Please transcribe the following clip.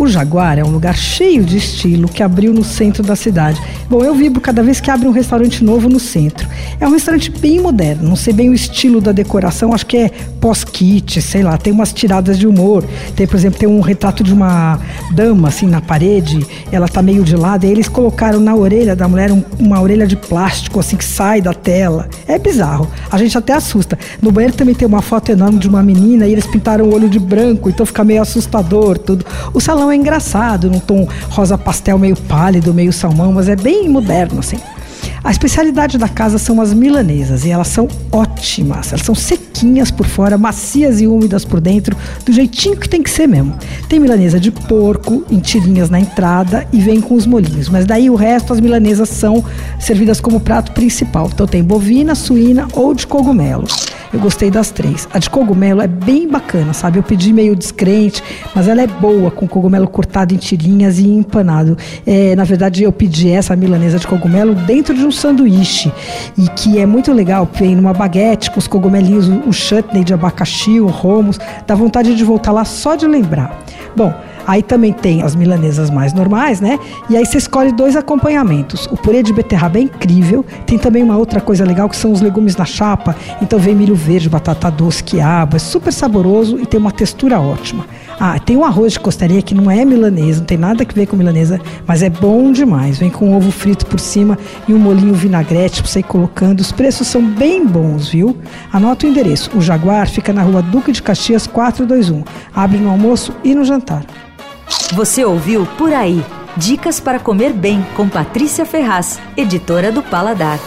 O Jaguar é um lugar cheio de estilo que abriu no centro da cidade. Bom, eu vibro cada vez que abre um restaurante novo no centro. É um restaurante bem moderno, não sei bem o estilo da decoração, acho que é pós-kit, sei lá, tem umas tiradas de humor. Tem, por exemplo, tem um retrato de uma dama assim na parede, ela tá meio de lado, e eles colocaram na orelha da mulher um, uma orelha de plástico assim que sai da tela. É bizarro. A gente até assusta. No banheiro também tem uma foto enorme de uma menina e eles pintaram o olho de branco, então fica meio assustador tudo. O salão é engraçado, num tom rosa pastel meio pálido, meio salmão, mas é bem moderno, assim. A especialidade da casa são as milanesas e elas são ótimas. Elas são sequinhas por fora, macias e úmidas por dentro, do jeitinho que tem que ser mesmo. Tem milanesa de porco em tirinhas na entrada e vem com os molinhos, mas daí o resto as milanesas são servidas como prato principal. Então tem bovina, suína ou de cogumelos. Eu gostei das três. A de cogumelo é bem bacana, sabe? Eu pedi meio descrente, mas ela é boa, com cogumelo cortado em tirinhas e empanado. É, na verdade, eu pedi essa milanesa de cogumelo dentro de um sanduíche. E que é muito legal. Vem numa baguete com os cogumelinhos, o chutney de abacaxi, o romos. Dá vontade de voltar lá só de lembrar. Bom, Aí também tem as milanesas mais normais, né? E aí você escolhe dois acompanhamentos. O purê de beterraba é incrível. Tem também uma outra coisa legal que são os legumes na chapa. Então vem milho verde, batata doce, quiabo. É super saboroso e tem uma textura ótima. Ah, tem um arroz de costaria que não é milanesa, não tem nada a ver com milanesa, mas é bom demais. Vem com ovo frito por cima e um molinho vinagrete para você ir colocando. Os preços são bem bons, viu? Anota o endereço. O Jaguar fica na rua Duque de Caxias 421. Abre no almoço e no jantar. Você ouviu Por Aí. Dicas para comer bem com Patrícia Ferraz, editora do Paladar.